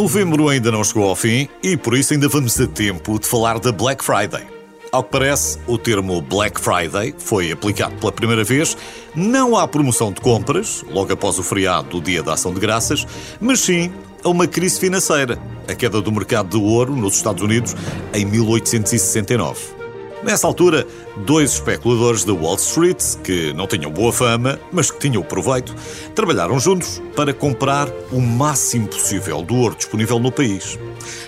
Novembro ainda não chegou ao fim e por isso ainda vamos a tempo de falar da Black Friday. Ao que parece, o termo Black Friday foi aplicado pela primeira vez não à promoção de compras, logo após o feriado do Dia da Ação de Graças, mas sim a uma crise financeira, a queda do mercado de ouro nos Estados Unidos em 1869. Nessa altura, dois especuladores da Wall Street, que não tinham boa fama, mas que tinham proveito, trabalharam juntos para comprar o máximo possível do ouro disponível no país.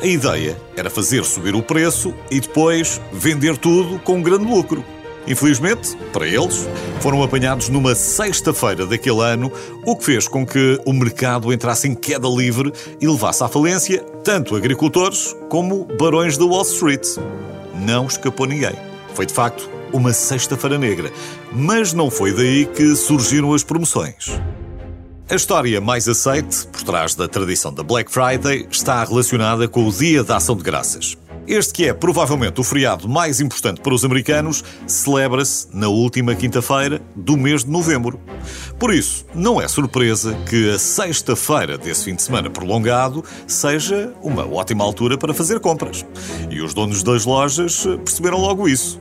A ideia era fazer subir o preço e depois vender tudo com um grande lucro. Infelizmente, para eles, foram apanhados numa sexta-feira daquele ano, o que fez com que o mercado entrasse em queda livre e levasse à falência tanto agricultores como barões da Wall Street não escapou ninguém. Foi de facto uma Sexta-feira Negra, mas não foi daí que surgiram as promoções. A história mais aceite, por trás da tradição da Black Friday, está relacionada com o Dia da Ação de Graças. Este que é provavelmente o feriado mais importante para os americanos, celebra-se na última quinta-feira do mês de novembro. Por isso, não é surpresa que a sexta-feira desse fim de semana prolongado seja uma ótima altura para fazer compras. E os donos das lojas perceberam logo isso.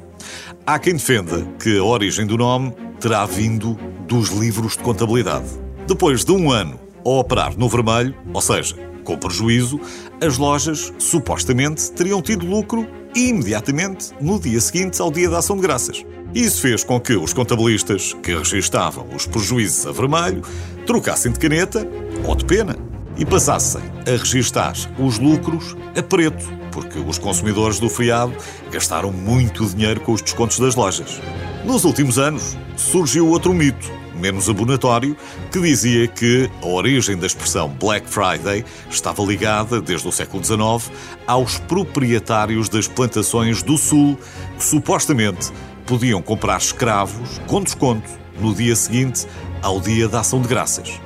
Há quem defenda que a origem do nome terá vindo dos livros de contabilidade. Depois de um ano a operar no vermelho, ou seja, com prejuízo, as lojas supostamente teriam tido lucro imediatamente no dia seguinte ao dia da ação de graças. Isso fez com que os contabilistas que registavam os prejuízos a vermelho trocassem de caneta ou de pena e passassem a registar os lucros a preto, porque os consumidores do feriado gastaram muito dinheiro com os descontos das lojas. Nos últimos anos, surgiu outro mito menos abonatório, que dizia que a origem da expressão Black Friday estava ligada, desde o século XIX, aos proprietários das plantações do Sul, que supostamente podiam comprar escravos com desconto no dia seguinte ao dia da ação de graças.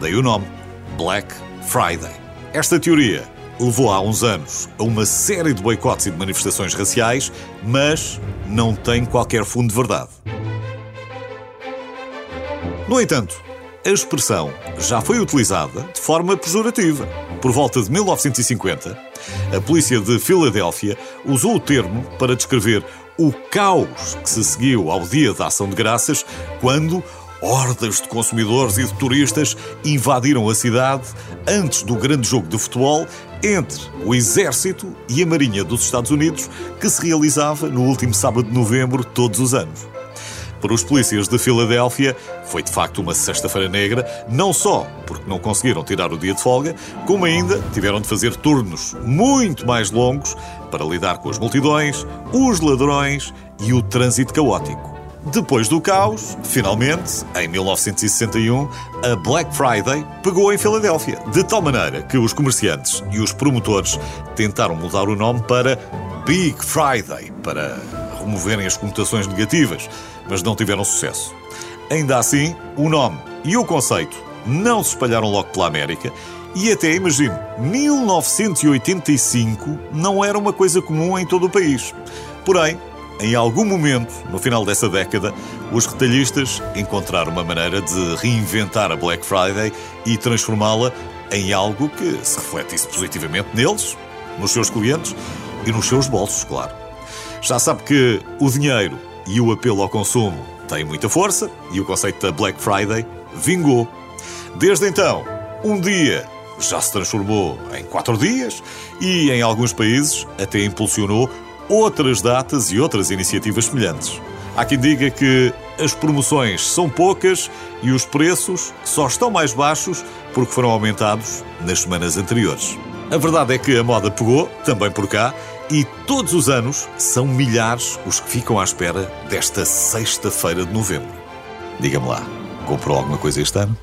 Daí o nome Black Friday. Esta teoria levou há uns anos a uma série de boicotes e de manifestações raciais, mas não tem qualquer fundo de verdade. No entanto, a expressão já foi utilizada de forma pejorativa. Por volta de 1950, a polícia de Filadélfia usou o termo para descrever o caos que se seguiu ao Dia da Ação de Graças quando hordas de consumidores e de turistas invadiram a cidade antes do grande jogo de futebol entre o Exército e a Marinha dos Estados Unidos que se realizava no último sábado de novembro todos os anos. Para os polícias de Filadélfia, foi de facto uma sexta-feira negra, não só porque não conseguiram tirar o dia de folga, como ainda tiveram de fazer turnos muito mais longos para lidar com as multidões, os ladrões e o trânsito caótico. Depois do caos, finalmente, em 1961, a Black Friday pegou em Filadélfia, de tal maneira que os comerciantes e os promotores tentaram mudar o nome para Big Friday, para removerem as conotações negativas mas não tiveram sucesso. Ainda assim, o nome e o conceito não se espalharam logo pela América e até, imagino, 1985 não era uma coisa comum em todo o país. Porém, em algum momento, no final dessa década, os retalhistas encontraram uma maneira de reinventar a Black Friday e transformá-la em algo que se refletisse positivamente neles, nos seus clientes e nos seus bolsos, claro. Já sabe que o dinheiro e o apelo ao consumo tem muita força e o conceito da Black Friday vingou. Desde então, um dia já se transformou em quatro dias e, em alguns países, até impulsionou outras datas e outras iniciativas semelhantes. Há quem diga que as promoções são poucas e os preços só estão mais baixos porque foram aumentados nas semanas anteriores. A verdade é que a moda pegou, também por cá, e todos os anos são milhares os que ficam à espera desta sexta-feira de novembro. Diga-me lá, comprou alguma coisa este ano?